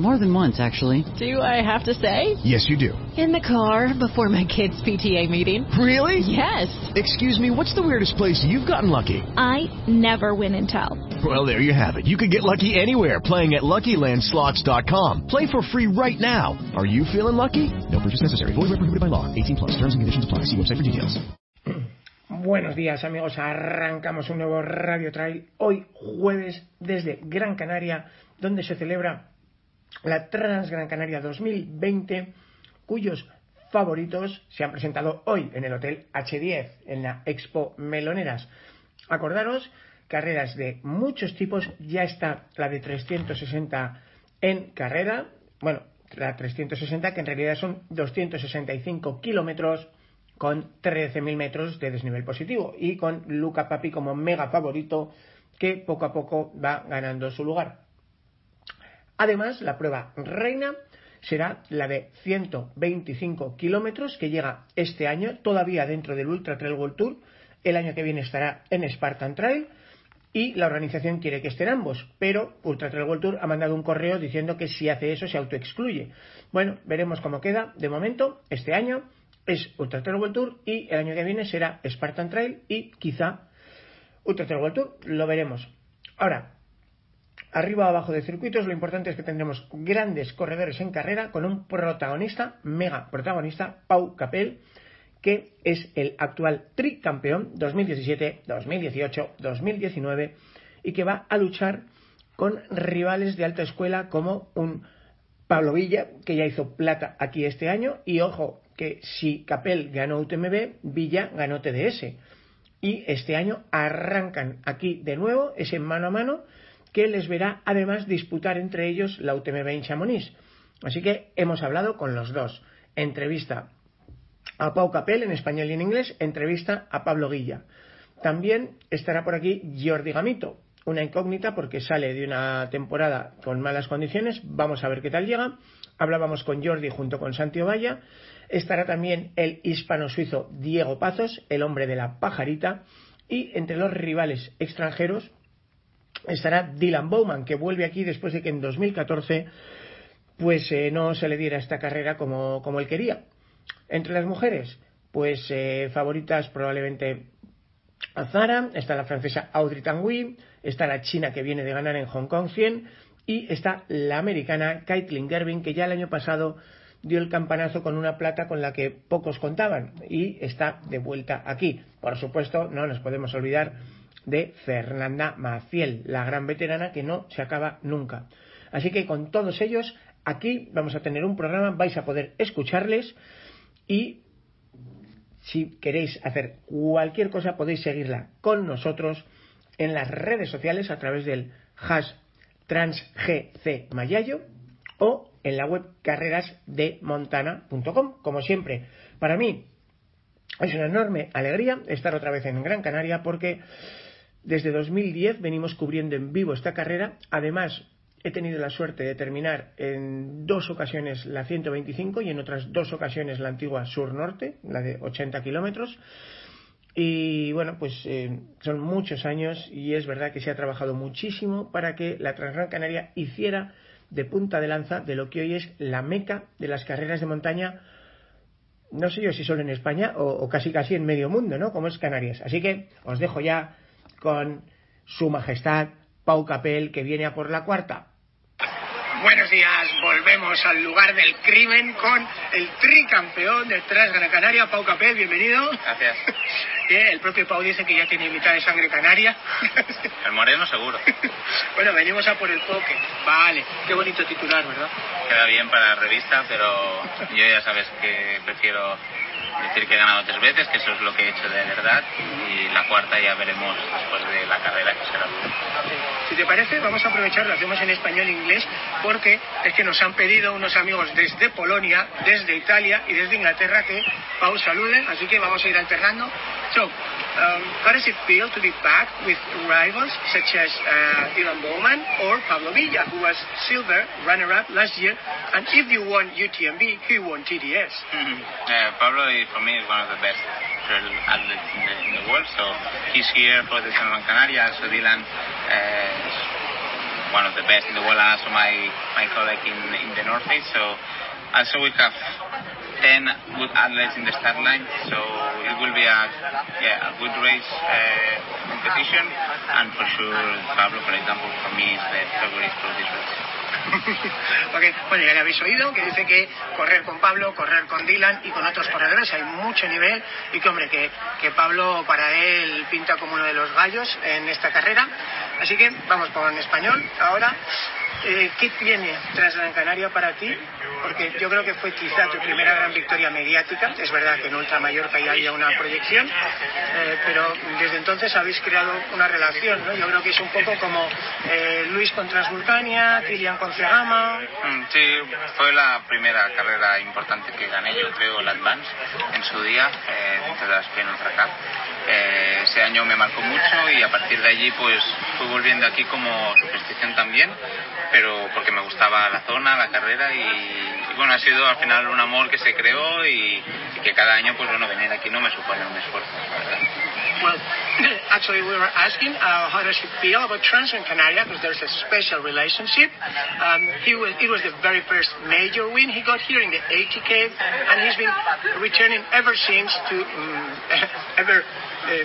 More than once, actually. Do I have to say? Yes, you do. In the car before my kids' PTA meeting. Really? Yes. Excuse me, what's the weirdest place you've gotten lucky? I never win and tell. Well, there you have it. You can get lucky anywhere playing at LuckyLandSlots.com. Play for free right now. Are you feeling lucky? No purchase necessary. Void where prohibited by law. 18 plus. Terms and conditions apply. See website for details. Buenos días amigos, arrancamos un nuevo Radio Trail hoy jueves desde Gran Canaria donde se celebra la Trans Gran Canaria 2020 cuyos favoritos se han presentado hoy en el Hotel H10 en la Expo Meloneras. Acordaros, carreras de muchos tipos, ya está la de 360 en carrera, bueno, la 360 que en realidad son 265 kilómetros con 13.000 metros de desnivel positivo y con Luca Papi como mega favorito que poco a poco va ganando su lugar. Además, la prueba reina será la de 125 kilómetros que llega este año, todavía dentro del Ultra Trail World Tour. El año que viene estará en Spartan Trail y la organización quiere que estén ambos, pero Ultra Trail World Tour ha mandado un correo diciendo que si hace eso se autoexcluye. Bueno, veremos cómo queda. De momento, este año es Ultra Trail World Tour y el año que viene será Spartan Trail y quizá Ultra Trail World Tour. Lo veremos. Ahora, arriba o abajo de circuitos, lo importante es que tendremos grandes corredores en carrera con un protagonista, mega protagonista, Pau Capel, que es el actual tricampeón 2017, 2018, 2019 y que va a luchar con rivales de alta escuela como un Pablo Villa, que ya hizo plata aquí este año, y ojo, que si Capel ganó UTMB, Villa ganó TDS. Y este año arrancan aquí de nuevo ese mano a mano que les verá además disputar entre ellos la UTMB en Chamonix. Así que hemos hablado con los dos. Entrevista a Pau Capel en español y en inglés, entrevista a Pablo Guilla. También estará por aquí Jordi Gamito, una incógnita porque sale de una temporada con malas condiciones. Vamos a ver qué tal llega. Hablábamos con Jordi junto con Santiago Valla. Estará también el hispano-suizo Diego Pazos, el hombre de la pajarita. Y entre los rivales extranjeros estará Dylan Bowman, que vuelve aquí después de que en 2014 pues eh, no se le diera esta carrera como, como él quería. Entre las mujeres, pues eh, favoritas probablemente a Zara, está la francesa Audrey Tanguy, está la china que viene de ganar en Hong Kong 100 y está la americana Caitlin Gervin que ya el año pasado dio el campanazo con una plata con la que pocos contaban y está de vuelta aquí. Por supuesto, no nos podemos olvidar de Fernanda Maciel, la gran veterana que no se acaba nunca. Así que con todos ellos, aquí vamos a tener un programa, vais a poder escucharles y si queréis hacer cualquier cosa podéis seguirla con nosotros en las redes sociales a través del hash transgcmayayo o en la web carrerasdemontana.com. Como siempre, para mí es una enorme alegría estar otra vez en Gran Canaria porque desde 2010 venimos cubriendo en vivo esta carrera. Además, he tenido la suerte de terminar en dos ocasiones la 125 y en otras dos ocasiones la antigua sur-norte, la de 80 kilómetros. Y bueno, pues eh, son muchos años y es verdad que se ha trabajado muchísimo para que la Transgran Canaria hiciera de punta de lanza de lo que hoy es la meca de las carreras de montaña, no sé yo si solo en España o, o casi casi en medio mundo, ¿no? Como es Canarias. Así que os dejo ya con su majestad Pau Capel, que viene a por la cuarta. Buenos días, volvemos al lugar del crimen con el tricampeón de Gran Canaria, Pau Capel, bienvenido. Gracias. el propio Pau dice que ya tiene mitad de sangre canaria. El moreno seguro. bueno, venimos a por el poke. Vale, qué bonito titular, ¿verdad? Queda bien para la revista, pero yo ya sabes que prefiero decir que he ganado tres veces, que eso es lo que he hecho de verdad, y la cuarta ya veremos después de la carrera que será. Si te parece, vamos a aprovechar, lo hacemos en español e inglés, porque es que nos han pedido unos amigos desde Polonia, desde Italia y desde Inglaterra que Pau salude, así que vamos a ir alternando. So, um, how does it feel to be back with rivals such as uh, Dylan Bowman or Pablo Villa, who was silver runner-up last year, and if you won UTMB, he won TDS? Mm-hmm. Uh, Pablo, for me, is one of the best trail athletes in the, in the world. So he's here for the San Juan Canaria. So Dylan uh, one of the best in the world, and also my my colleague in in the Northeast. So also we have 10 good athletes in the start line, so it will be a yeah a good race uh, competition, and for sure Pablo, for example, for me is the favorite for this race. okay, bueno, ya le habéis oído que dice que correr con Pablo, correr con Dylan y con otros corredores hay mucho nivel y que, hombre, que, que Pablo para él pinta como uno de los gallos en esta carrera. Así que vamos con español ahora. Eh, ¿Qué tiene Transgran Canaria para ti? Porque yo creo que fue quizá tu primera gran victoria mediática. Es verdad que en Ultra Mallorca ya había una proyección, eh, pero desde entonces habéis creado una relación. ¿no? Yo creo que es un poco como eh, Luis con Transvulcania, Kilian con Cegama. Mm, Sí, fue la primera carrera importante que gané, yo creo, el Advance en su día, eh, dentro de la Ultra Cup. Eh, ese año me marcó mucho y a partir de allí pues fui volviendo aquí como superstición también, pero porque me gustaba la zona, la carrera y bueno, ha sido al final un amor que se creó y, que cada año pues bueno, venir aquí no me supone un esfuerzo. Well, actually, we were asking uh, how does he feel about Transgran Canaria because there's a special relationship. Um, he was, it was the very first major win he got here in the ATK, and he's been returning ever since to um, ever uh,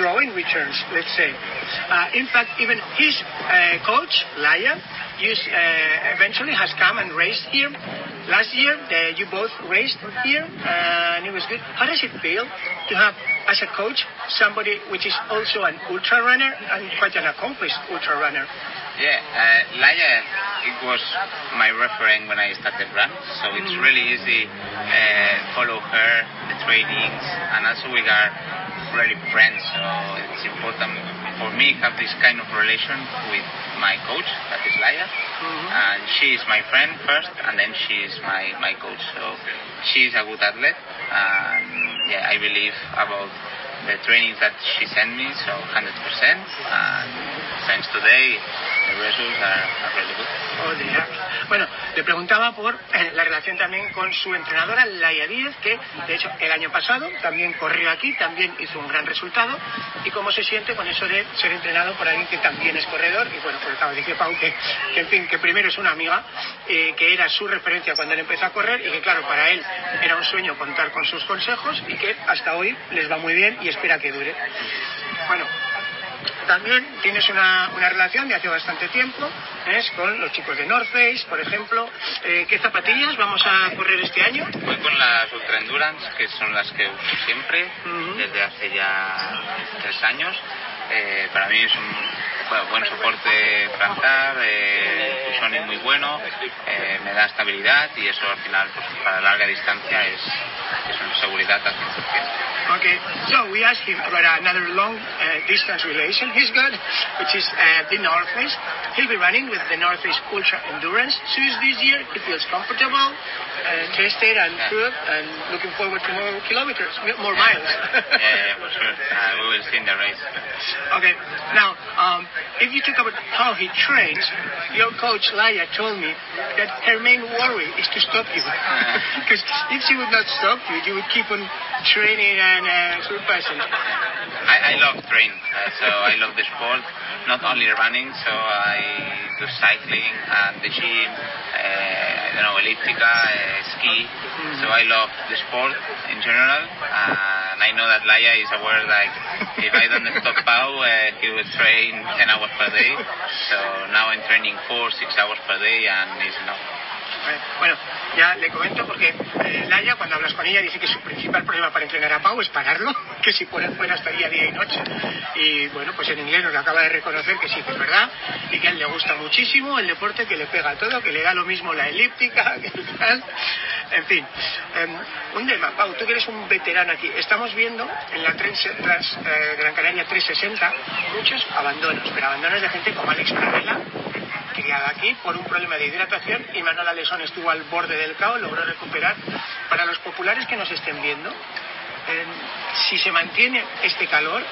growing returns, let's say. Uh, in fact, even his uh, coach, Laya, used, uh, eventually has come and raced here. Last year, you both raced here, and it was good. How does it feel to have, as a coach, somebody which is also an ultra runner and quite an accomplished ultra runner? Yeah, uh, Laia, it was my referent when I started run, so it's really easy uh, follow her, the trainings, and also we are really friends, so it's important me have this kind of relation with my coach, that is Laia, mm-hmm. and she is my friend first, and then she is my, my coach, so she is a good athlete, and yeah, I believe about the trainings that she sent me, so 100%, and thanks today, Bueno, le preguntaba por eh, la relación también con su entrenadora, Laia Díez, que de hecho el año pasado también corrió aquí, también hizo un gran resultado, y cómo se siente con eso de ser entrenado por alguien que también es corredor, y bueno, pues acaba de decir Pau que, que, en fin, que primero es una amiga, eh, que era su referencia cuando él empezó a correr, y que claro, para él era un sueño contar con sus consejos, y que hasta hoy les va muy bien y espera que dure. Bueno, también tienes una, una relación de hace bastante tiempo con los chicos de North Face, por ejemplo. Eh, ¿Qué zapatillas vamos a correr este año? Voy con las Ultra Endurance, que son las que uso siempre, Ujú. desde hace ya tres años. Eh, para mí es un bueno, buen soporte para andar, eh, cushioning muy bueno, eh, me da estabilidad y eso al final pues, para larga distancia es, es una seguridad al 100%. Okay, so we asked him about another long uh, distance relation he's got, which is uh, the North Face. He'll be running with the North Face Ultra Endurance shoes this year. He feels comfortable, uh, tested and good, and looking forward to more kilometers, more miles. Yeah, yeah, for sure. Uh, we will see in the race. Okay, now, um, if you talk about how he trains, your coach Laia told me that her main worry is to stop you. Because if she would not stop you, you would keep on training and uh, surpassing. I, I love train, uh, so I love the sport, not only running, so I do cycling and the gym, uh, know, elliptica, uh, ski, so I love the sport in general, and I know that Laia is aware like if I don't stop Pau, uh, he will train 10 hours per day, so now I'm training 4, 6 hours per day and it's enough. Bueno, ya le comento porque eh, Laia, cuando hablas con ella, dice que su principal problema para entrenar a Pau es pararlo, que si fuera fuera estaría día y noche. Y bueno, pues en inglés nos acaba de reconocer que sí, que es verdad, y que a él le gusta muchísimo el deporte, que le pega todo, que le da lo mismo la elíptica, que tal. En fin, Em, un tema, Pau, tú que eres un veterano aquí, estamos viendo en la Trans, Trans, eh, Gran Canaria 360 muchos abandonos, pero abandonos de gente como Alex Carrela, criada aquí por un problema de hidratación y Manuel Alesón estuvo al borde del caos, logró recuperar. Para los populares que nos estén viendo, eh, si se mantiene este calor,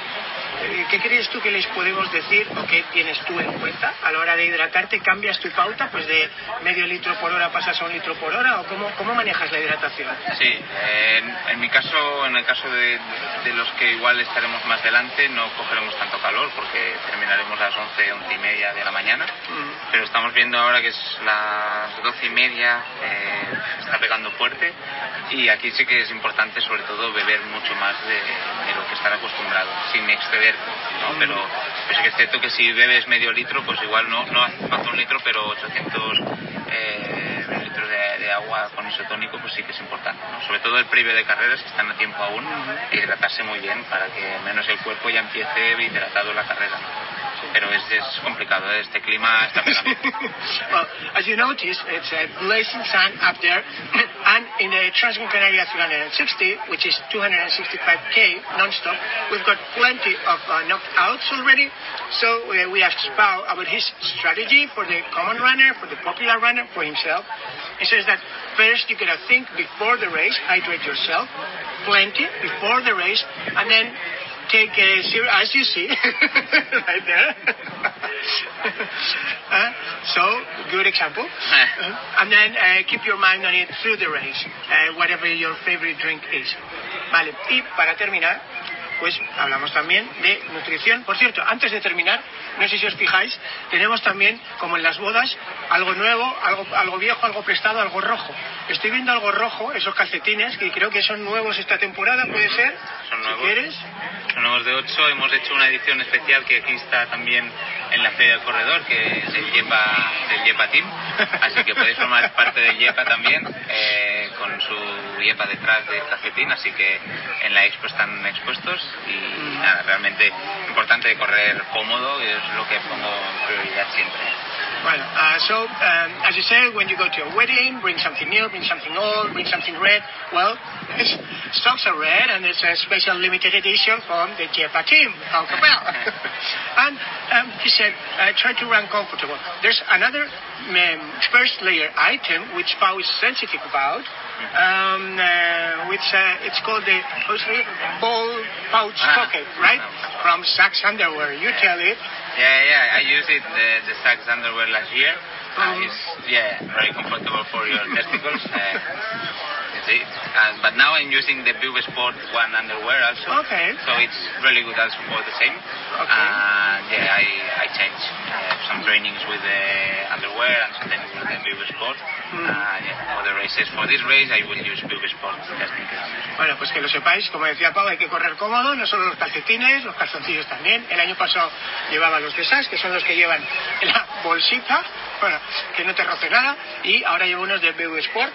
¿qué crees tú que les podemos decir o qué tienes tú en cuenta a la hora de hidratarte? ¿Cambias tu pauta? Pues de medio litro por hora pasas a un litro por hora o cómo, cómo manejas la hidratación? Sí, eh, en, en mi caso, en el caso de, de los que igual estaremos más delante, no cogeremos tanto calor porque terminaremos a las 11, 11 y media de la mañana. Pero estamos viendo ahora que es las 12 y media, eh, está pegando fuerte y aquí sí que es importante sobre todo beber mucho más de, de lo que estar acostumbrado, sin exceder, ¿no? Pero, pero sí que es cierto que si bebes medio litro, pues igual no, no hace falta un litro, pero 800 eh, litros de, agua con isotónico, pues sí que es importante. Sobre todo el previo de carreras, que están a tiempo aún, hidratarse muy bien para que menos el cuerpo ya empiece hidratado la carrera. Pero es, es complicado, ¿eh? este clima está well, as you notice, it's a blazing sun up there, and in the Transgran Canaria 360, which is 265k non-stop, we've got plenty of uh, knockouts already. So uh, we asked about his strategy for the common runner, for the popular runner, for himself. He says that first you gotta think before the race, hydrate yourself, plenty before the race, and then take zero, as you see, right there. Uh, so, good example. Uh, and then uh, keep your mind on it through the race, uh, whatever your favorite drink is. Vale, y para terminar, pues hablamos también de nutrición. Por cierto, antes de terminar, no sé si os fijáis, tenemos también, como en las bodas, algo nuevo, algo, algo viejo, algo prestado, algo rojo. Estoy viendo algo rojo, esos calcetines, que creo que son nuevos esta temporada, ¿puede ser? Son Si nuevos. quieres. Son nuevos de 8, hemos hecho una edición especial que aquí está también en la Feria del Corredor, que es el Yepa, del Yepa Team, así que podéis formar parte del Yepa también, eh, con su Yepa detrás del así que en la expo están expuestos y nada, realmente importante correr cómodo, es lo que pongo en prioridad siempre. Well, uh, so um, as you say, when you go to a wedding, bring something new, bring something old, bring something red. Well, his socks are red, and it's a special limited edition from the Jepa team. How about? and um, he said, uh, try to run comfortable. There's another um, first layer item which Pau is sensitive about. Um, uh, which uh, it's called the ball pouch Ah. pocket, right? From Saks Underwear. You tell it. Yeah, yeah, I used it, the, the Saks underwear last year. Uh, it's, yeah, very comfortable for your testicles. Uh, see. Uh, but now I'm using the Bube Sport one underwear also. Okay. So it's really good also for the same. Okay. And yeah, I, I change uh, some trainings with the underwear and sometimes with the Bube Sport. Mm. Uh, yeah, for the races. For this race, I will use Bube Sport just in case. Bueno, pues que lo sepáis, como decía Pau, hay que correr cómodo, no solo los calcetines, los calzoncillos también. El año pasado llevaba los de SAS, que son los que llevan en la bolsita, bueno, que no te roce nada, y ahora llevo unos de BU Sport.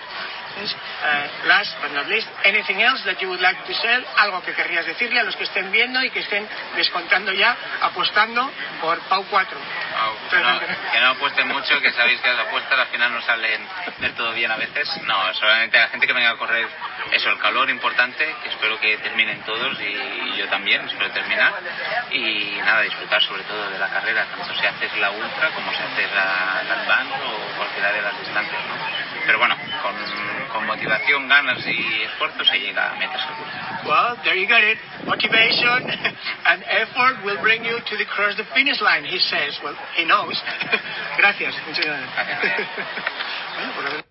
Entonces, eh, last but not least, anything else that you would like to say, algo que querrías decirle a los que estén viendo y que estén descontando ya, apostando por Pau 4. No, que no, que no apuesten mucho, que sabéis que las apuestas al final no salen del todo bien a veces. No, solamente a la gente que venga a correr eso, el calor importante, que espero que terminen todos y, y yo también, espero terminar. Y nada, disfrutar sobre todo de la carrera, tanto si haces la ultra como si haces la, la advance o cualquiera de las distancias. ¿no? Pero bueno, con, con motivación, ganas y esfuerzo se llega a metas seguro. Well, there you got it. Motivation and effort will bring you to the cross the finish line, he says. Well, he knows. gracias. Muchas gracias. Gracias. Bueno, por lo menos-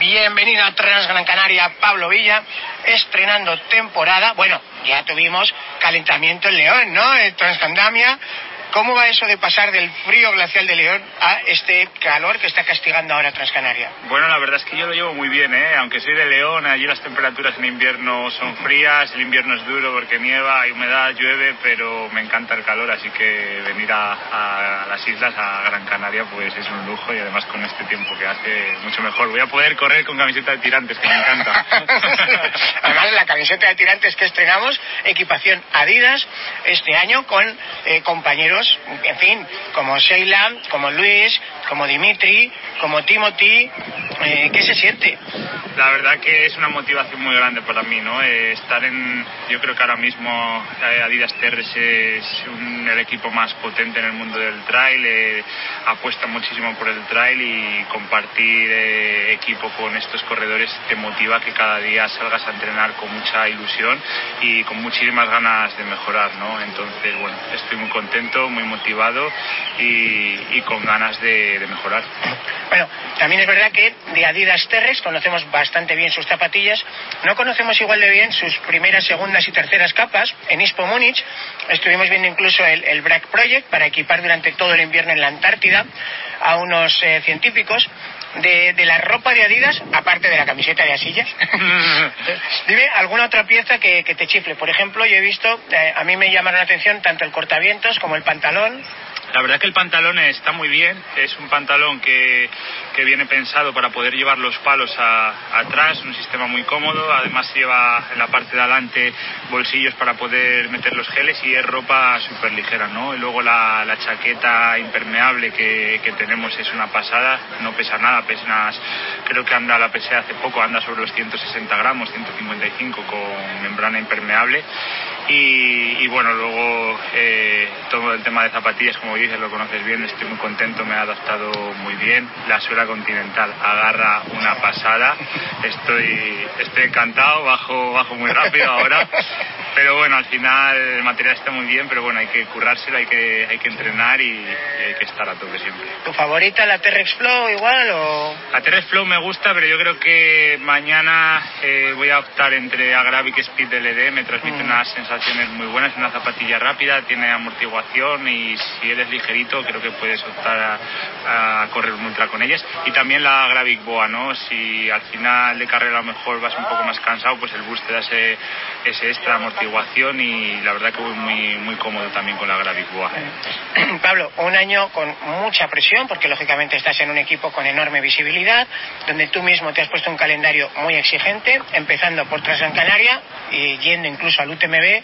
Bienvenido a Transgran Canaria, Pablo Villa, estrenando temporada. Bueno, ya tuvimos calentamiento en León, ¿no? En Transcandamia. ¿Cómo va eso de pasar del frío glacial de León a este calor que está castigando ahora Transcanaria? Bueno, la verdad es que yo lo llevo muy bien, ¿eh? Aunque soy de León, allí las temperaturas en invierno son frías, el invierno es duro porque nieva, hay humedad, llueve, pero me encanta el calor, así que venir a, a las islas, a Gran Canaria, pues es un lujo y además con este tiempo que hace mucho mejor. Voy a poder correr con camiseta de tirantes, que me encanta. Además, la camiseta de tirantes que estrenamos, equipación Adidas, este año con eh, compañeros, en fin, como Sheila, como Luis, como Dimitri, como Timothy. Eh, ¿Qué se siente? la verdad que es una motivación muy grande para mí, ¿no? Eh, estar en, yo creo que ahora mismo eh, Adidas Terres es el equipo más potente en el mundo del trail, eh, apuesta muchísimo por el trail y compartir equipo con estos corredores te motiva que cada día salgas a entrenar con mucha ilusión y con muchísimas ganas de mejorar, ¿no? Entonces, bueno, estoy muy contento, muy motivado y, con ganas de, de mejorar. Bueno, también es verdad que de Adidas Terres conocemos bastante bien sus zapatillas. No conocemos igual de bien sus primeras, segundas y terceras capas. En Ispo Múnich estuvimos viendo incluso el, el Brack Project para equipar durante todo el invierno en la Antártida a unos eh, científicos. De, la ropa de Adidas, aparte de la camiseta de asillas, dime alguna otra pieza que, te chifle. Por ejemplo, yo he visto, eh, a mí me llamaron la atención tanto el cortavientos como el pantalón. La verdad que el pantalón está muy bien, es un pantalón que, que viene pensado para poder llevar los palos atrás, un sistema muy cómodo, además lleva en la parte de adelante bolsillos para poder meter los geles y es ropa súper ligera, ¿no? Y luego la, chaqueta impermeable que, que, tenemos es una pasada, no pesa nada, pesa creo que anda la pesé hace poco, anda sobre los 160 gramos, 155 con membrana impermeable y, bueno, luego eh, todo el tema de zapatillas, como dices, lo conoces bien, estoy muy contento, me ha adaptado muy bien. La suela continental agarra una pasada, estoy, estoy encantado, bajo, bajo muy rápido ahora. Pero bueno, al final el material está muy bien, pero bueno, hay que currárselo, hay que, hay que entrenar y, hay que estar a tope siempre. ¿Tu favorita la T-Rex Flow igual o...? La T-Rex Flow me gusta, pero yo creo que mañana eh, voy a optar entre Agravic Speed LD, me transmite mm. unas sensaciones muy buenas, una zapatilla rápida, tiene amortiguación y si eres ligerito creo que puedes optar a, correr un ultra con ellas. Y también la Agravic Boa, ¿no? Si al final de carrera a lo mejor vas un poco más cansado, pues el boost te da ese, ese extra amortiguación y la verdad que voy muy, muy cómodo también con la Gravic Boa. Pablo, un año con mucha presión porque lógicamente estás en un equipo con enorme visibilidad, donde tú mismo te has puesto un calendario muy exigente, empezando por Transgran Canaria y yendo incluso al UTMB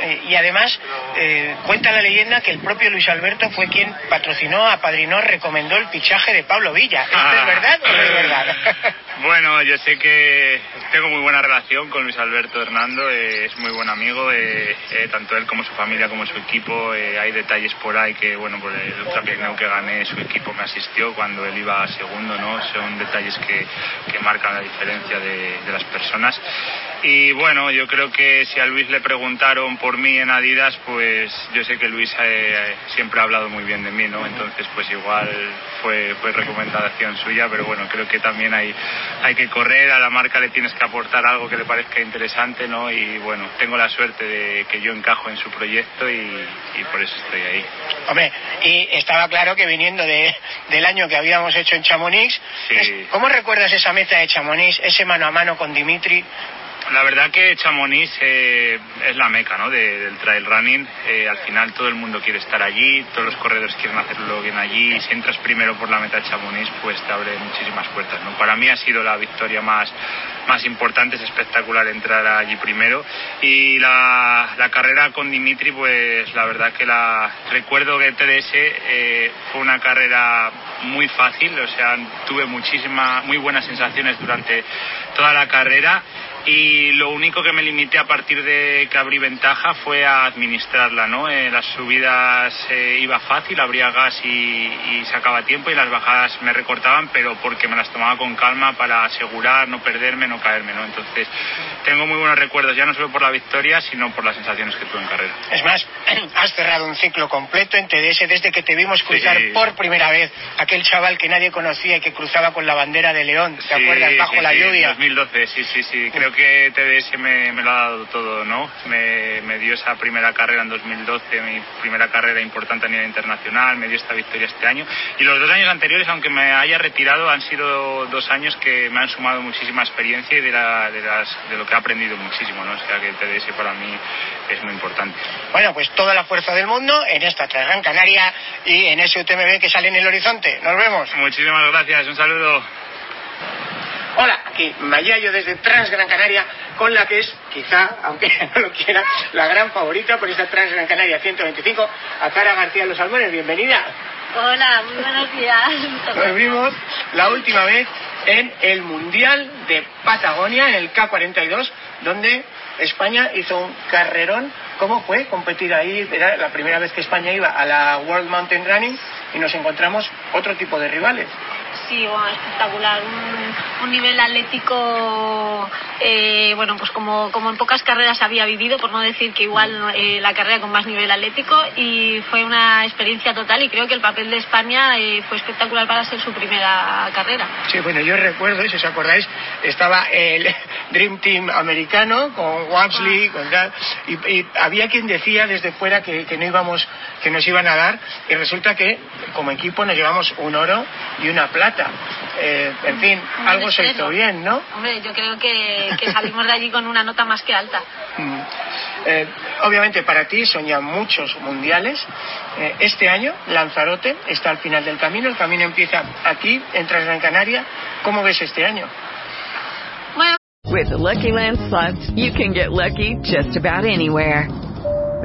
eh, y además eh, cuenta la leyenda que el propio Luis Alberto fue quien patrocinó, apadrinó, recomendó el fichaje de Pablo Villa. ¿Esto es ah. verdad o no es verdad? bueno, yo sé que tengo muy buena relación con Luis Alberto Hernando, eh, es muy buen amigo, tanto él como su familia como su equipo. hay detalles por ahí que, bueno, por el Ultra que gané, su equipo me asistió cuando él iba segundo, ¿no? Son detalles que, que marcan la diferencia de, de las personas. Y bueno, yo creo que si a Luis le preguntaron por mí en Adidas, pues yo sé que Luis eh, siempre ha hablado muy bien de mí, ¿no? Entonces, pues igual fue, fue recomendación suya, pero bueno, creo que también hay, hay que correr, a la marca le tienes que aportar algo que le parezca interesante, ¿no? Y bueno, tengo la suerte de que yo encajo en su proyecto y, por eso estoy ahí. Hombre, y estaba claro que viniendo de, del año que habíamos hecho en Chamonix, ¿cómo recuerdas esa meta de Chamonix, ese mano a mano con Dimitri? La verdad que Chamonix eh, es la meca ¿no? del trail running. Eh, al final todo el mundo quiere estar allí, todos los corredores quieren hacerlo bien allí. Si entras primero por la meta de Chamonix, pues te abre muchísimas puertas. ¿no? Para mí ha sido la victoria más, más importante, es espectacular entrar allí primero. Y la, la carrera con Dimitri, pues la verdad que la recuerdo que TDS eh, fue una carrera muy fácil, o sea, tuve muchísimas, muy buenas sensaciones durante toda la carrera y lo único que me limité a partir de que abrí ventaja fue a administrarla, ¿no? Eh, las subidas eh, iba fácil, abría gas y, y, sacaba tiempo y las bajadas me recortaban, pero porque me las tomaba con calma para asegurar, no perderme, no caerme, ¿no? Entonces, tengo muy buenos recuerdos, ya no solo por la victoria, sino por las sensaciones que tuve en carrera. Es más, has cerrado un ciclo completo en TDS desde que te vimos cruzar por primera vez aquel chaval que nadie conocía y que cruzaba con la bandera de León, ¿te acuerdas? Bajo la lluvia. 2012, sí, sí, sí, creo que que TDS me, lo ha dado todo, ¿no? Me, dio esa primera carrera en 2012, mi primera carrera importante a nivel internacional, me dio esta victoria este año. Y los dos años anteriores, aunque me haya retirado, han sido dos años que me han sumado muchísima experiencia y de, la, de, las, de lo que he aprendido muchísimo, ¿no? O sea que TDS para mí es muy importante. Bueno, pues toda la fuerza del mundo en esta Gran Canaria y en ese UTMB que sale en el horizonte. Nos vemos. Muchísimas gracias, un saludo. Hola, aquí Mayayo desde Trans Gran Canaria, con la que es, quizá, aunque no lo quiera, la gran favorita por esta Trans Gran Canaria 125, a Cara García Los Salmones. Bienvenida. Hola, muy buenos días. Nos vimos la última vez en el Mundial de Patagonia, en el K42, donde España hizo un carrerón. ¿Cómo fue competir ahí? Era la primera vez que España iba a la World Mountain Running y nos encontramos otro tipo de rivales. Sí, bueno, espectacular. Un, un nivel atlético, eh, bueno, pues como, como en pocas carreras había vivido, por no decir que igual eh, la carrera con más nivel atlético, y fue una experiencia total. Y creo que el papel de España eh, fue espectacular para ser su primera carrera. Sí, bueno, yo recuerdo, si os acordáis, estaba el Dream Team americano con Wapsley, con tal, y, y había quien decía desde fuera que, que no íbamos, que nos iban a dar, y resulta que como equipo nos llevamos un oro y una plata. Eh, en fin, Un algo se hizo bien, ¿no? Hombre, yo creo que, que salimos de allí con una nota más que alta. Mm. Eh, obviamente para ti son ya muchos mundiales. Eh, este año Lanzarote está al final del camino, el camino empieza aquí, entras en Gran Canaria. ¿Cómo ves este año? Bueno, With the Lucky Land slots, you can get lucky just about anywhere.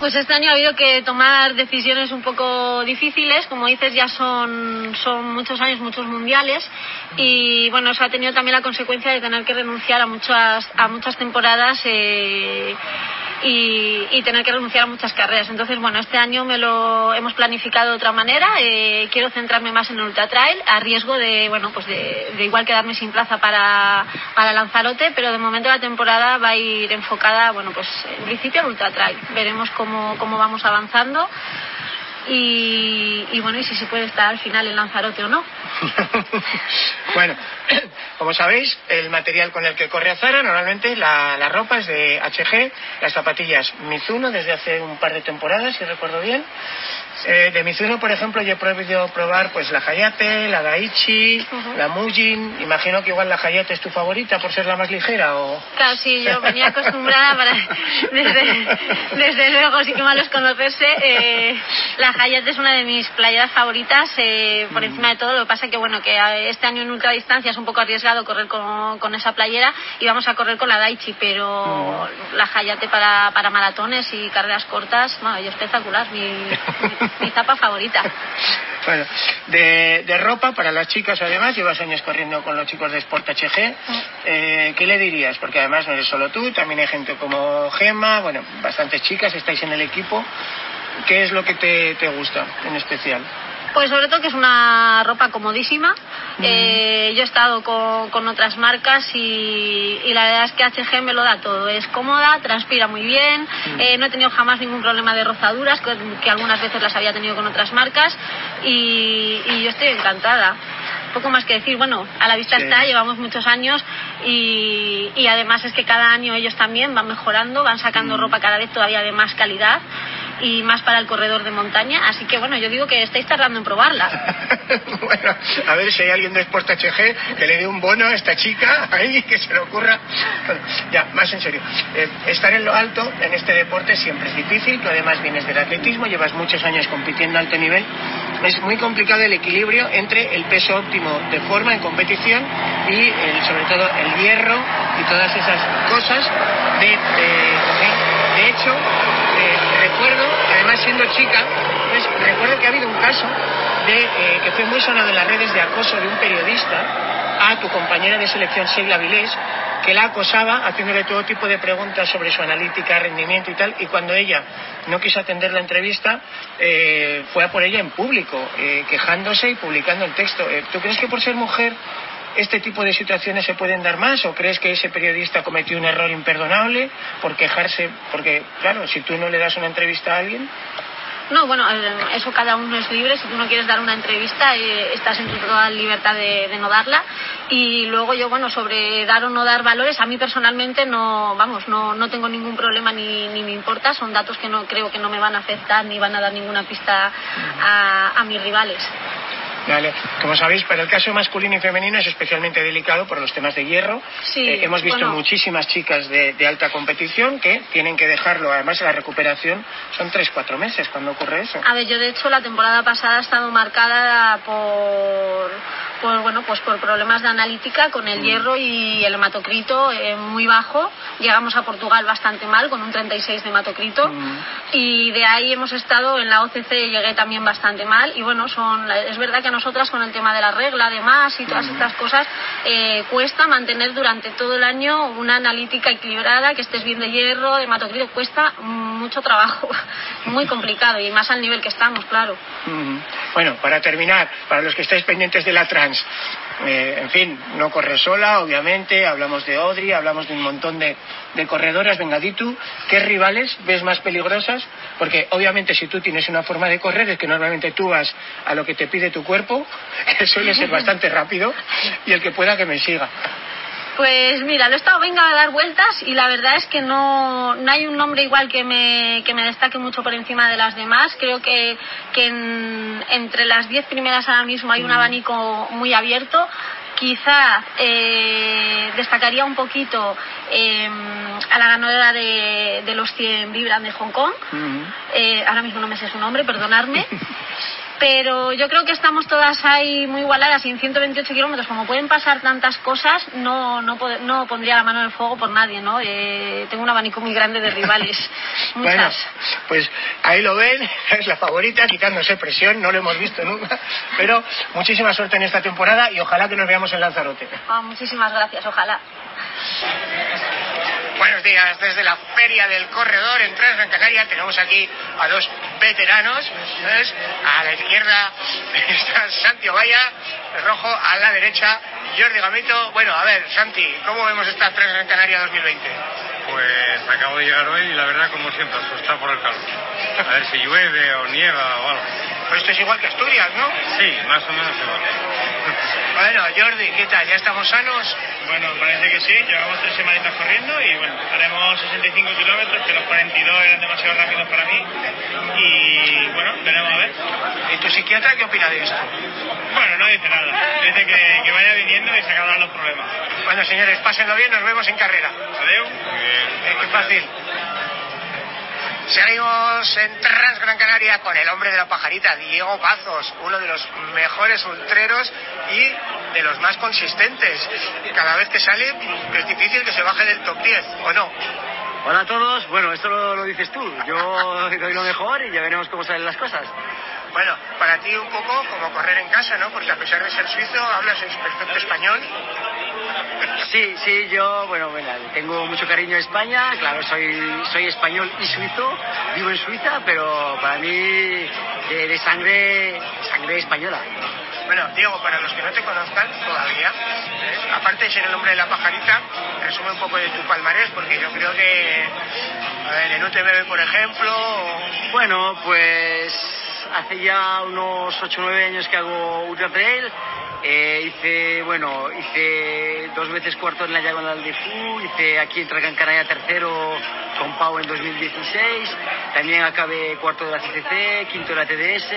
Pues este año ha habido que tomar decisiones un poco difíciles, como dices ya son, son muchos años, muchos mundiales. Y bueno, eso ha tenido también la consecuencia de tener que renunciar a muchas, a muchas temporadas eh, y, y tener que renunciar a muchas carreras. Entonces bueno, este año me lo hemos planificado de otra manera, eh, quiero centrarme más en el ultra trail a riesgo de, bueno, pues de, de igual quedarme sin plaza para, para Lanzarote, pero de momento la temporada va a ir enfocada, bueno, pues en principio al ultra trail. Veremos cómo, cómo vamos avanzando y, y bueno, y si se puede estar al final en Lanzarote o no. bueno, como sabéis, el material con el que corre Azara, normalmente la, la ropa es de HG, las zapatillas Mizuno desde hace un par de temporadas, si recuerdo bien. Eh, de Mizuno, por ejemplo, yo he podido probar pues la Hayate, la Daichi, la Mujin. Imagino que igual la Hayate es tu favorita por ser la más ligera o... Claro, sí, yo venía acostumbrada para, desde, desde luego, sí que malos conocerse. Eh, la Hayat es una de mis playeras favoritas eh, por encima de todo. Lo que pasa que bueno que este año en ultradistancia es un poco arriesgado correr con, con esa playera y vamos a correr con la Daichi, pero la Hayate para, para maratones y carreras cortas, bueno, y espectacular, mi, mi, mi zapa favorita. Bueno, de, de ropa para las chicas además, llevas años corriendo con los chicos de Sport HG. Eh, ¿Qué le dirías? Porque además no eres solo tú, también hay gente como Gemma, bueno, bastantes chicas, estáis en el equipo. ¿Qué es lo que te, te gusta en especial? Pues sobre todo que es una ropa comodísima. Eh, yo he estado con, con otras marcas y, y la verdad es que HG me lo da todo. Es cómoda, transpira muy bien, eh, no he tenido jamás ningún problema de rozaduras, que, que algunas veces las había tenido con otras marcas y, y yo estoy encantada. Poco más que decir, bueno, a la vista Sí. está, llevamos muchos años y, y además es que cada año ellos también van mejorando, van sacando ropa cada vez todavía de más calidad y más para el corredor de montaña. Así que bueno, yo digo que estáis tardando en probarla. bueno, a ver si hay alguien de Sport HG que le dé un bono a esta chica ahí, que se le ocurra. Bueno, ya, más en serio. Eh, estar en lo alto en este deporte siempre es difícil, tú además vienes del atletismo, llevas muchos años compitiendo a alto nivel. Es muy complicado el equilibrio entre el peso óptimo de forma en competición y el- sobre todo el hierro y todas esas cosas. De, de, de hecho, eh, recuerdo, además siendo chica, pues, recuerdo que ha habido un caso de eh, que fue muy sonado en las redes de acoso de un periodista a tu compañera de selección Sheila Vilés que la acosaba haciéndole todo tipo de preguntas sobre su analítica, rendimiento y tal, y cuando ella no quiso atender la entrevista, eh, fue a por ella en público, eh, quejándose y publicando el texto. Eh, ¿Tú crees que por ser mujer este tipo de situaciones se pueden dar más o crees que ese periodista cometió un error imperdonable por quejarse? Porque, claro, si tú no le das una entrevista a alguien, No, bueno, eh, eso cada uno es libre. Si tú no quieres dar una entrevista, eh, estás en total libertad de, de no darla. Y luego yo, bueno, sobre dar o no dar valores, a mí personalmente no, vamos, no, no tengo ningún problema ni, ni me importa. Son datos que no creo que no me van a afectar ni van a dar ninguna pista a, a mis rivales. Vale. Como sabéis, para el caso masculino y femenino es especialmente delicado por los temas de hierro. Sí, Eh, hemos visto bueno. muchísimas chicas de, de alta competición que tienen que dejarlo. Además, la recuperación son 3-4 meses cuando ocurre eso. A ver, yo de hecho la temporada pasada ha estado marcada por, por bueno, pues por problemas de analítica con el hierro y el hematocrito eh, muy bajo. Llegamos a Portugal bastante mal con un 36 de hematocrito y de ahí hemos estado en la OCC llegué también bastante mal y bueno, son es verdad que a nosotras con el tema de la regla además y todas estas cosas eh, cuesta mantener durante todo el año una analítica equilibrada, que estés bien de hierro, de hematocrito, cuesta mucho trabajo, muy complicado y más al nivel que estamos, claro. Bueno, para terminar, para los que estáis pendientes de la trans, eh, en fin, no corre sola, obviamente, hablamos de Odri, hablamos de un montón de, de corredoras, venga, di ¿qué rivales ves más peligrosas? Porque obviamente si tú tienes una forma de correr es que normalmente tú vas a lo que te pide tu cuerpo, que suele ser bastante rápido, y el que pueda que me siga. Pues mira, lo he estado venga a dar vueltas y la verdad es que no, no hay un nombre igual que me, que me destaque mucho por encima de las demás. Creo que, que en- entre las diez primeras ahora mismo hay un abanico muy abierto. Quizá eh, destacaría un poquito eh, a la ganadora de, de los 100 Vibran de Hong Kong. Eh, ahora mismo no me sé su nombre, perdonadme. Pero yo creo que estamos todas ahí muy igualadas y en 128 kilómetros, como pueden pasar tantas cosas, no, no, no pondría la mano en el fuego por nadie, ¿no? Eh, tengo un abanico muy grande de rivales. Bueno, Muchas. pues ahí lo ven, es la favorita, quitándose presión, no lo hemos visto nunca, pero muchísima suerte en esta temporada y ojalá que nos veamos en Lanzarote. Ah, muchísimas gracias, ojalá. Buenos días, desde la Feria del Corredor en Gran Canaria tenemos aquí a dos veteranos. ¿ves? A la izquierda está Santi Ovalla, rojo a la derecha Jordi Gamito. Bueno, a ver, Santi, ¿cómo vemos esta Gran Canaria 2020? Pues acabo de llegar hoy y la verdad, como siempre, asustado por el calor. A ver si llueve o nieva o algo. Pues esto es igual que Asturias, ¿no? Sí, más o menos igual. Bueno, Jordi, ¿qué tal? ¿Ya estamos sanos? Bueno, parece que sí, llevamos tres semanitas corriendo y bueno, haremos 65 kilómetros, que los 42 eran demasiado rápidos para mí. Y bueno, veremos a ver. ¿Y tu psiquiatra qué opina de esto? Bueno, no dice nada. Dice que, que vaya viniendo y se acabarán los problemas. Bueno, señores, pásenlo bien, nos vemos en carrera. Adeu. Eh, qué fácil. Seguimos en Trans Gran Canaria con el hombre de la pajarita, Diego Pazos, uno de los mejores ultreros y de los más consistentes. Cada vez que sale es difícil que se baje del top 10, ¿o no? Hola a todos, bueno, esto lo, lo dices tú, yo doy lo mejor y ya veremos cómo salen las cosas. Bueno, para ti un poco como correr en casa, ¿no? Porque a pesar de ser suizo, hablas en perfecto español. Sí, sí, yo, bueno, bueno, tengo mucho cariño a España, claro, soy, soy español y suizo, vivo en Suiza, pero para mí de, de sangre, sangre española. Bueno, Diego, para los que no te conozcan todavía, eh, aparte de ser el hombre de la pajarita, resume un poco de tu palmarés, porque yo creo que, a ver, en UTMB, por ejemplo, Bueno, pues hace ya unos 8 o 9 años que hago Ultra Trail. Eh, hice, bueno, hice dos veces cuarto en la Diagonal de Fu, hice aquí en Gran Canaria tercero con Pau en 2016, también acabé cuarto de la CCC, quinto de la TDS,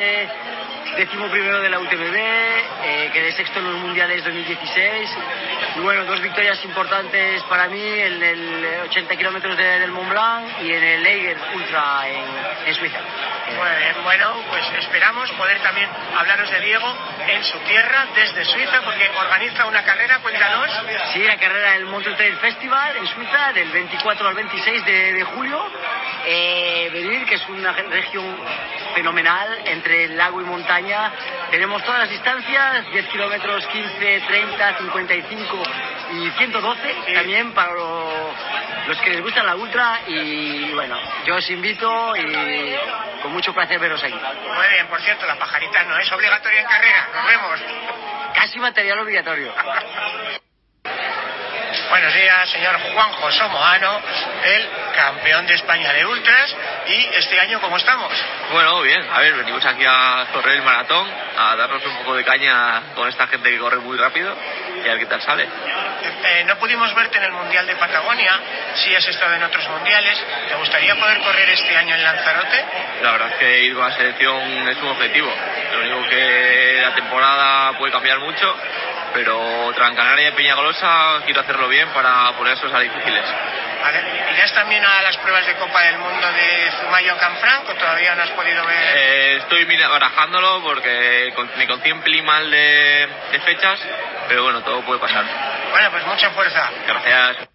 décimo primero de la UTMB, eh, quedé sexto en los mundiales 2016 y bueno, dos victorias importantes para mí en el 80 kilómetros de- del Mont Blanc y en el Eiger Ultra en, en Suiza. Bueno, pues esperamos poder también hablaros de Diego en su tierra, desde Suiza, porque organiza una carrera, cuéntanos. Sí, la carrera del Mountain Trail Festival en Suiza del 24 al 26 de, de julio. Eh, venir, que es una región fenomenal entre lago y montaña. Tenemos todas las distancias, 10 kilómetros, 15, 30, 55 y 112 también para lo- los que les gusta la ultra. Y bueno, yo os invito y con mucho placer veros aquí. Muy bien, por cierto, la pajarita no es obligatoria en carrera, nos vemos. Casi material obligatorio. Buenos días, señor Juanjo Somoano, el campeón de España de ultras. ¿Y este año cómo estamos? Bueno, bien, a ver, venimos aquí a correr el maratón, a darnos un poco de caña con esta gente que corre muy rápido y a ver qué tal sale. eh, no pudimos verte en el Mundial de Patagonia, si has estado en otros mundiales. ¿Te gustaría poder correr este año en Lanzarote? La verdad es que ir con la selección es un objetivo. Lo único que la temporada puede cambiar mucho, pero Gran Canaria y Peñagolosa quiero hacerlo bien para poner esos a difíciles. Vale. ¿Irás también a las pruebas de Copa del Mundo de Zumayo Canfranco? ¿Todavía no has podido ver? Eh, estoy barajándolo porque con- me concí un pelín mal de, de fechas, pero bueno, todo puede pasar. Bueno, pues mucha fuerza. Gracias.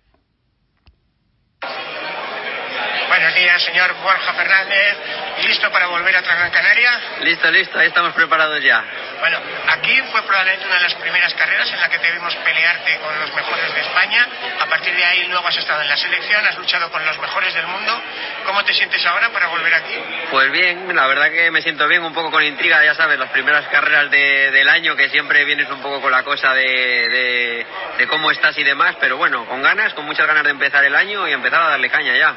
Buenos días, señor Borja Fernández. ¿Listo para volver a Gran Canaria? Listo, listo, ahí estamos preparados ya. Bueno, aquí fue probablemente una de las primeras carreras en la que te vimos pelearte con los mejores de España. A partir de ahí luego has estado en la selección, has luchado con los mejores del mundo. ¿Cómo te sientes ahora para volver aquí? Pues bien, la verdad que me siento bien, un poco con intriga, ya sabes, las primeras carreras de- del año que siempre vienes un poco con la cosa de, de, de cómo estás y demás, pero bueno, con ganas, con muchas ganas de empezar el año y empezar a darle caña ya.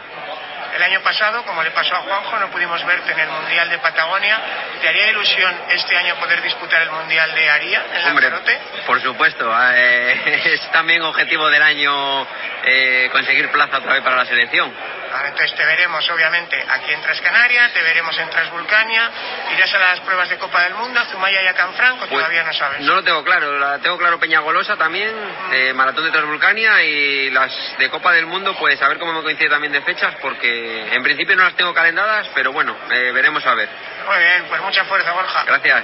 El año pasado, como le pasó a Juanjo, no pudimos verte en el Mundial de Patagonia. ¿Te haría ilusión este año poder disputar el Mundial de Aria en Hombre, Lanzarote? por supuesto, eh, es también objetivo del año eh, conseguir plaza otra vez para la selección. Vale, entonces te veremos obviamente aquí en Transcanaria, te veremos en Transvulcania, irás a las pruebas de Copa del Mundo, Zumaya y a Canfranco, Pues, todavía no sabes. No lo tengo claro, la tengo claro Peñagolosa también, eh, Maratón de Transvulcania y las de Copa del Mundo, pues a ver cómo me coincide también de fechas, porque en principio no las tengo calendadas, pero bueno, eh, veremos a ver. Muy bien, pues mucha fuerza, Borja. Gracias.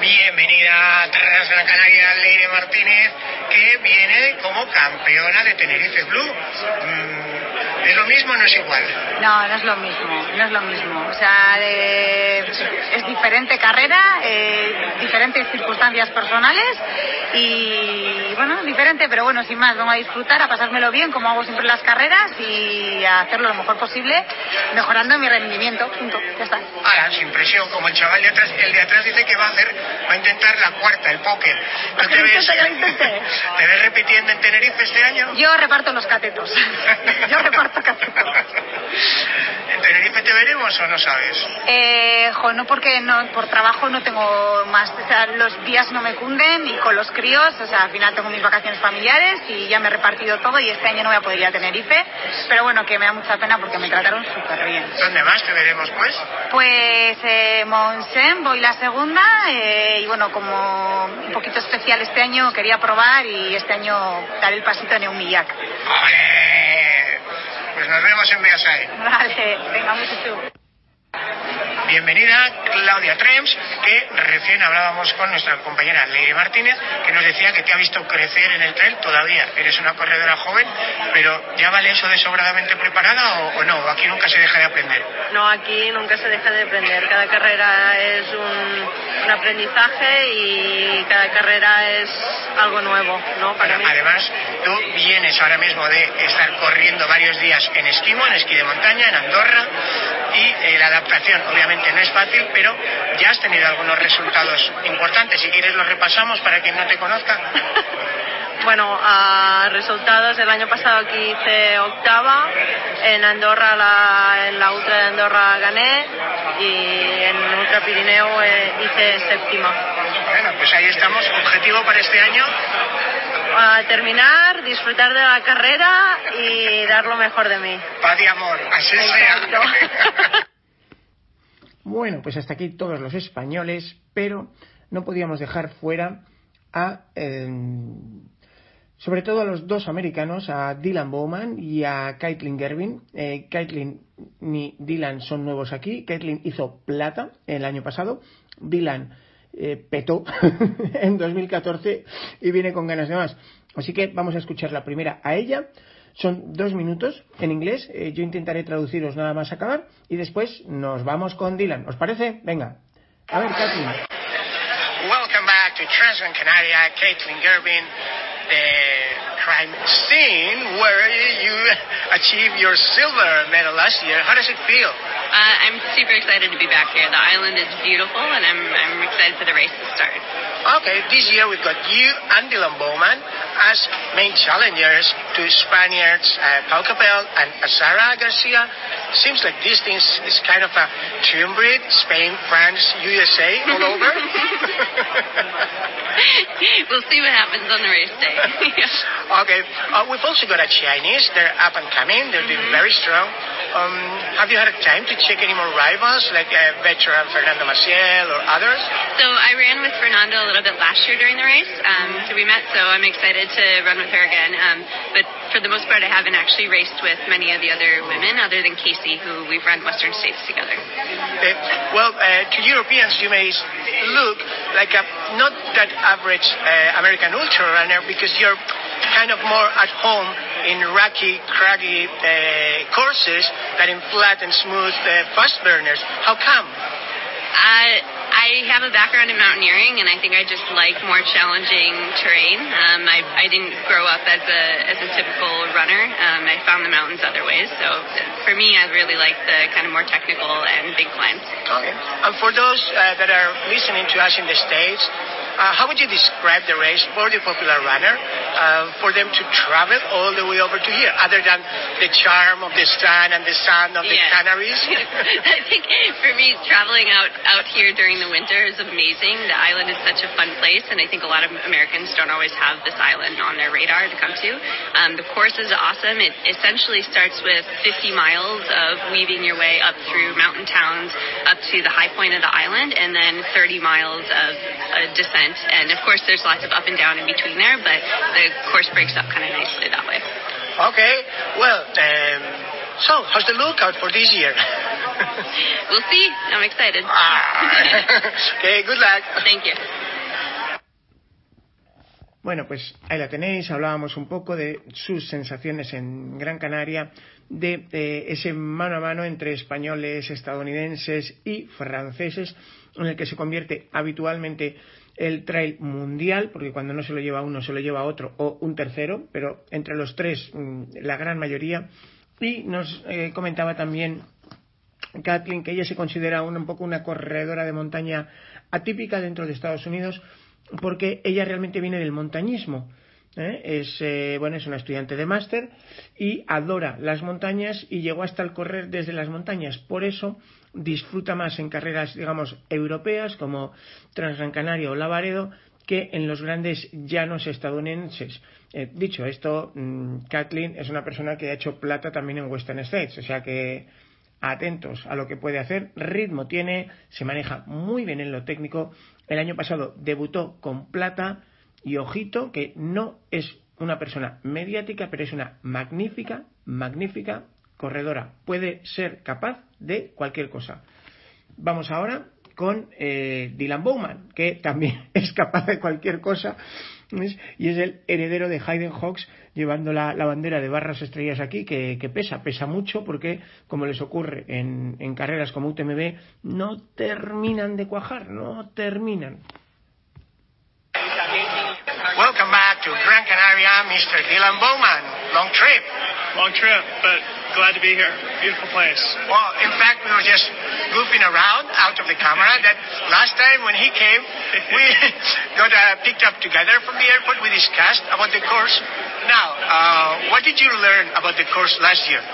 Bienvenida a Gran Canaria, Leire Martínez, que viene como campeona de Tenerife Blue. Mm, ¿Es lo mismo o no es igual? No, no es lo mismo, no es lo mismo. O sea, eh, es diferente carrera, eh, diferentes circunstancias personales y, bueno, diferente, pero bueno, sin más, vamos a disfrutar, a pasármelo bien, como hago siempre en las carreras y a hacerlo lo mejor posible, mejorando mi rendimiento, punto, ya está. Ahora, sin presión, como el chaval de atrás, el de atrás dice que va a hacer, va a intentar la cuarta, el póker. ¿Tú te ves, te ves repitiendo en Tenerife este año? Yo reparto los catetos, yo reparto catetos. ¿En Tenerife te veremos o no sabes? Eh, jo, no porque no, por trabajo no tengo más, o sea, los días no me cunden y con los críos, o sea, al final tengo mis vacaciones familiares y ya me he repartido todo y este año no voy a poder ir a Tenerife, pero bueno, que me da mucha pena porque me trataron súper bien. ¿Dónde más te veremos, pues? Pues eh, Monsen, voy la segunda eh, y bueno, como un poquito especial este año quería probar y este año dar el pasito en Eumillac. ¡Ole! Pues nos vemos en Beasain. Vale, venga, mucho. Bienvenida Claudia Trems, que recién hablábamos con nuestra compañera Leire Martínez, que nos decía que te ha visto crecer en el trail todavía. Eres una corredora joven, pero ¿ya vale eso de sobradamente preparada o, o no? ¿Aquí nunca se deja de aprender? No, aquí nunca se deja de aprender. Cada carrera es un, un aprendizaje y cada carrera es algo nuevo, ¿no? Para mí. Además, tú vienes ahora mismo de estar corriendo varios días en esquimo, en esquí de montaña, en Andorra, y eh, la adaptación obviamente no es fácil, pero ya has tenido algunos resultados importantes. Si quieres los repasamos para quien no te conozca. Bueno, a resultados, el año pasado aquí hice octava, en Andorra, la, en la Ultra de Andorra gané y en Ultra Pirineo eh, hice séptima. Bueno, pues ahí estamos. Objetivo para este año. A terminar, disfrutar de la carrera y dar lo mejor de mí. Paz y amor, así sea. Bueno, pues hasta aquí todos los españoles, pero no podíamos dejar fuera a, eh, sobre todo a los dos americanos, a Dylan Bowman y a Caitlin Gervin. Eh, Caitlin ni Dylan son nuevos aquí. Caitlin hizo plata el año pasado. Dylan eh, petó en 2014 y viene con ganas de más. Así que vamos a escuchar la primera a ella. Son dos minutos en inglés. Eh, yo intentaré traduciros nada más acabar y después nos vamos con Dylan. ¿Os parece? Venga. A ver, Caitlin. Welcome back to Transgran Canaria, Caitlin Gervin, the crime scene where you achieved your silver medal last year. How does it feel? Uh, I'm super excited to be back here. The island is beautiful, and I'm, I'm excited for the race to start. Okay, this year we've got you and Dylan Bowman as main challengers to Spaniards uh, Pau Capel and Sara Garcia. Seems like this thing is kind of a triumvirate, Spain, France, USA, all over. we'll see what happens on the race day. okay, uh, we've also got a Chinese. They're up and coming. They're doing very strong. Um, have you had a time to check any more rivals like uh, veteran Fernando Maciel or others? So I ran with Fernando a little bit last year during the race. Um, so we met, so I'm excited to run with her again. Um, but for the most part, I haven't actually raced with many of the other women other than Casey, who we've run Western States together. Uh, well, uh, to Europeans, you may look like a not that average uh, American ultra runner because you're kind of more at home in rocky, craggy uh, courses than in flat and smooth uh, fast burners. How come? Uh, I have a background in mountaineering, and I think I just like more challenging terrain. Um, I, I didn't grow up as a as a typical runner. Um, I found the mountains other ways. So for me, I really like the kind of more technical and big climbs. Okay. And for those uh, that are listening to us in the states, uh, how would you describe the race for the popular runner, uh, for them to travel all the way over to here, other than the charm of the sun and the sun of the Yeah. Canaries? I think for me, traveling out out here during the winter is amazing. The island is such a fun place, and I think a lot of Americans don't always have this island on their radar to come to. Um, the course is awesome. It essentially starts with 50 miles of weaving your way up through mountain towns up to the high point of the island, and then 30 miles of uh, descent. And of course, there's lots of up and down in between there, but the course breaks up kind of nicely that way. okay. Well, um, so how's the lookout for this year? We'll see. I'm excited. okay, good luck. Thank you. Bueno, pues ahí la tenéis, hablábamos un poco de sus sensaciones en Gran Canaria, de, ese mano a mano entre españoles, estadounidenses y franceses, en el que se convierte habitualmente el trail mundial, porque cuando no se lo lleva uno, se lo lleva otro o un tercero, pero entre los tres, mm, la gran mayoría. Y nos eh, comentaba también Kathleen que ella se considera una- un poco una corredora de montaña atípica dentro de Estados Unidos porque ella realmente viene del montañismo. ¿eh? Es, eh, bueno, es una estudiante de máster y adora las montañas y llegó hasta el correr desde las montañas. Por eso disfruta más en carreras, digamos, europeas como Transgran Canaria o Lavaredo que en los grandes llanos estadounidenses. Eh, dicho esto, mm, Kathleen es una persona que ha hecho plata también en Western States, o sea que atentos a lo que puede hacer. Ritmo tiene, se maneja muy bien en lo técnico. El año pasado debutó con plata y ojito que no es una persona mediática, pero es una magnífica, magnífica corredora. Puede ser capaz de cualquier cosa. Vamos ahora con eh, Dylan Bowman, que también es capaz de cualquier cosa ¿ves? y es el heredero de Hayden Hawks llevando la, la bandera de barras estrellas aquí, que, que pesa, pesa mucho porque, como les ocurre en, en carreras como UTMB, no terminan de cuajar, no terminan. Welcome back to Gran Canaria, Mr. Dylan Bowman. Long trip. Long trip, but glad to be here. Beautiful place. Well, in fact, we were just goofing around out of the camera. That last time when he came, we got uh, picked up together from the airport. We discussed about the course. Now, uh, what did you learn about the course last year?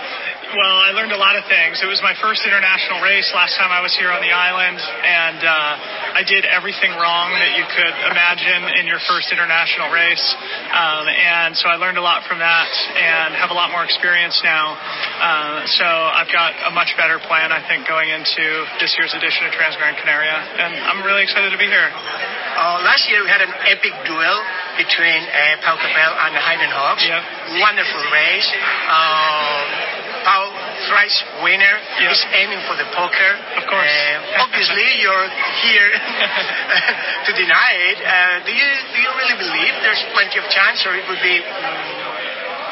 Well, I learned a lot of things. It was my first international race last time I was here on the island, and uh, I did everything wrong that you could imagine in your first international race. Um, and so I learned a lot from that and have a lot more experience now. Uh, so I've got a much better plan, I think, going into this year's edition of Transgran Canaria, and I'm really excited to be here. Uh, last year we had an epic duel between uh, Pau Capel and Hayden Hawks. Wonderful race. Um, Pau, thrice winner, is aiming for the poker. Of course. Uh, obviously, you're here to deny it. Uh, do you do you really believe there's plenty of chance, or it would be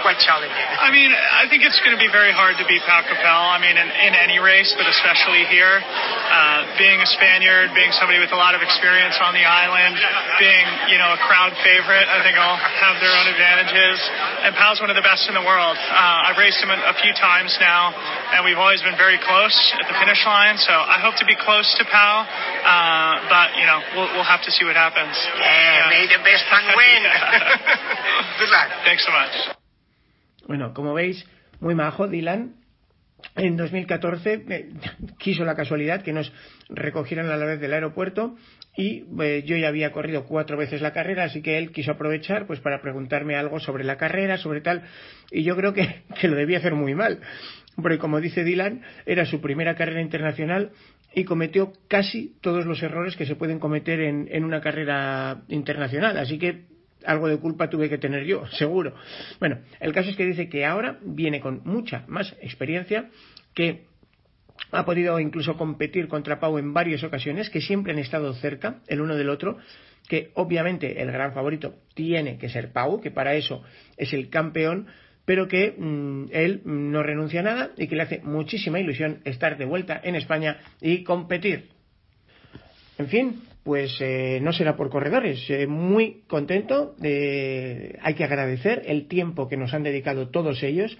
quite challenging? I mean, I think it's going to be very hard to beat Pau Capel. I mean, in, in any race, but especially here. Uh, being a Spaniard, being somebody with a lot of experience on the island, being, you know, a crowd favorite, I think all have their own advantages. And Pau's one of the best in the world. Uh, I've raced him a, few times now, and we've always been very close at the finish line. So I hope to be close to Pau, uh, but, you know, we'll, we'll have to see what happens. Yeah, may the best man win. Good luck. Thanks so much. Bueno, como veis, muy majo Dylan. En 2014 eh, quiso la casualidad que nos recogieran a la vez del aeropuerto y eh, yo ya había corrido cuatro veces la carrera, así que él quiso aprovechar pues para preguntarme algo sobre la carrera, sobre tal, y yo creo que, que lo debía hacer muy mal, porque como dice Dylan, era su primera carrera internacional y cometió casi todos los errores que se pueden cometer en, en una carrera internacional, así que algo de culpa tuve que tener yo, seguro. Bueno, el caso es que dice que ahora viene con mucha más experiencia, que ha podido incluso competir contra Pau en varias ocasiones, que siempre han estado cerca el uno del otro, que obviamente el gran favorito tiene que ser Pau, que para eso es el campeón, pero que mmm, él no renuncia a nada y que le hace muchísima ilusión estar de vuelta en España y competir. En fin, pues eh, no será por corredores. Eh, muy contento. Eh, hay que agradecer el tiempo que nos han dedicado todos ellos.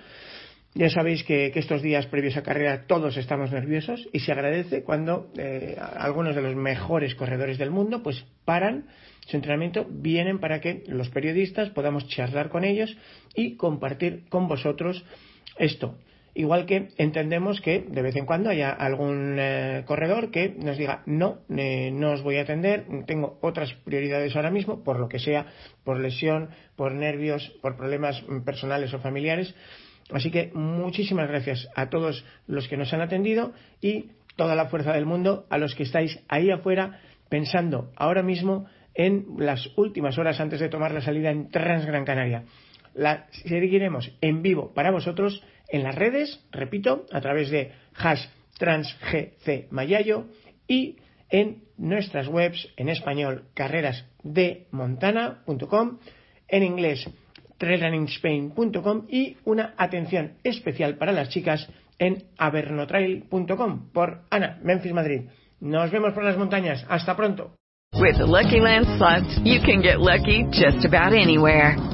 Ya sabéis que, que, estos días previos a carrera todos estamos nerviosos y se agradece cuando eh, algunos de los mejores corredores del mundo pues paran su entrenamiento, vienen para que los periodistas podamos charlar con ellos y compartir con vosotros esto. Igual que entendemos que de vez en cuando haya algún eh, corredor que nos diga no, eh, no os voy a atender, tengo otras prioridades ahora mismo, por lo que sea, por lesión, por nervios, por problemas personales o familiares. Así que muchísimas gracias a todos los que nos han atendido y toda la fuerza del mundo a los que estáis ahí afuera pensando ahora mismo en las últimas horas antes de tomar la salida en Transgran Canaria. La seguiremos en vivo para vosotros en las redes, repito, a través de hash transgcmayayo y en nuestras webs en español carrerasdemontana.com, en inglés trailrunningspain.com y una atención especial para las chicas en avernotrail.com por Ana, Memphis, Madrid. Nos vemos por las montañas. Hasta pronto. With the Lucky Land slots, you can get lucky just about anywhere.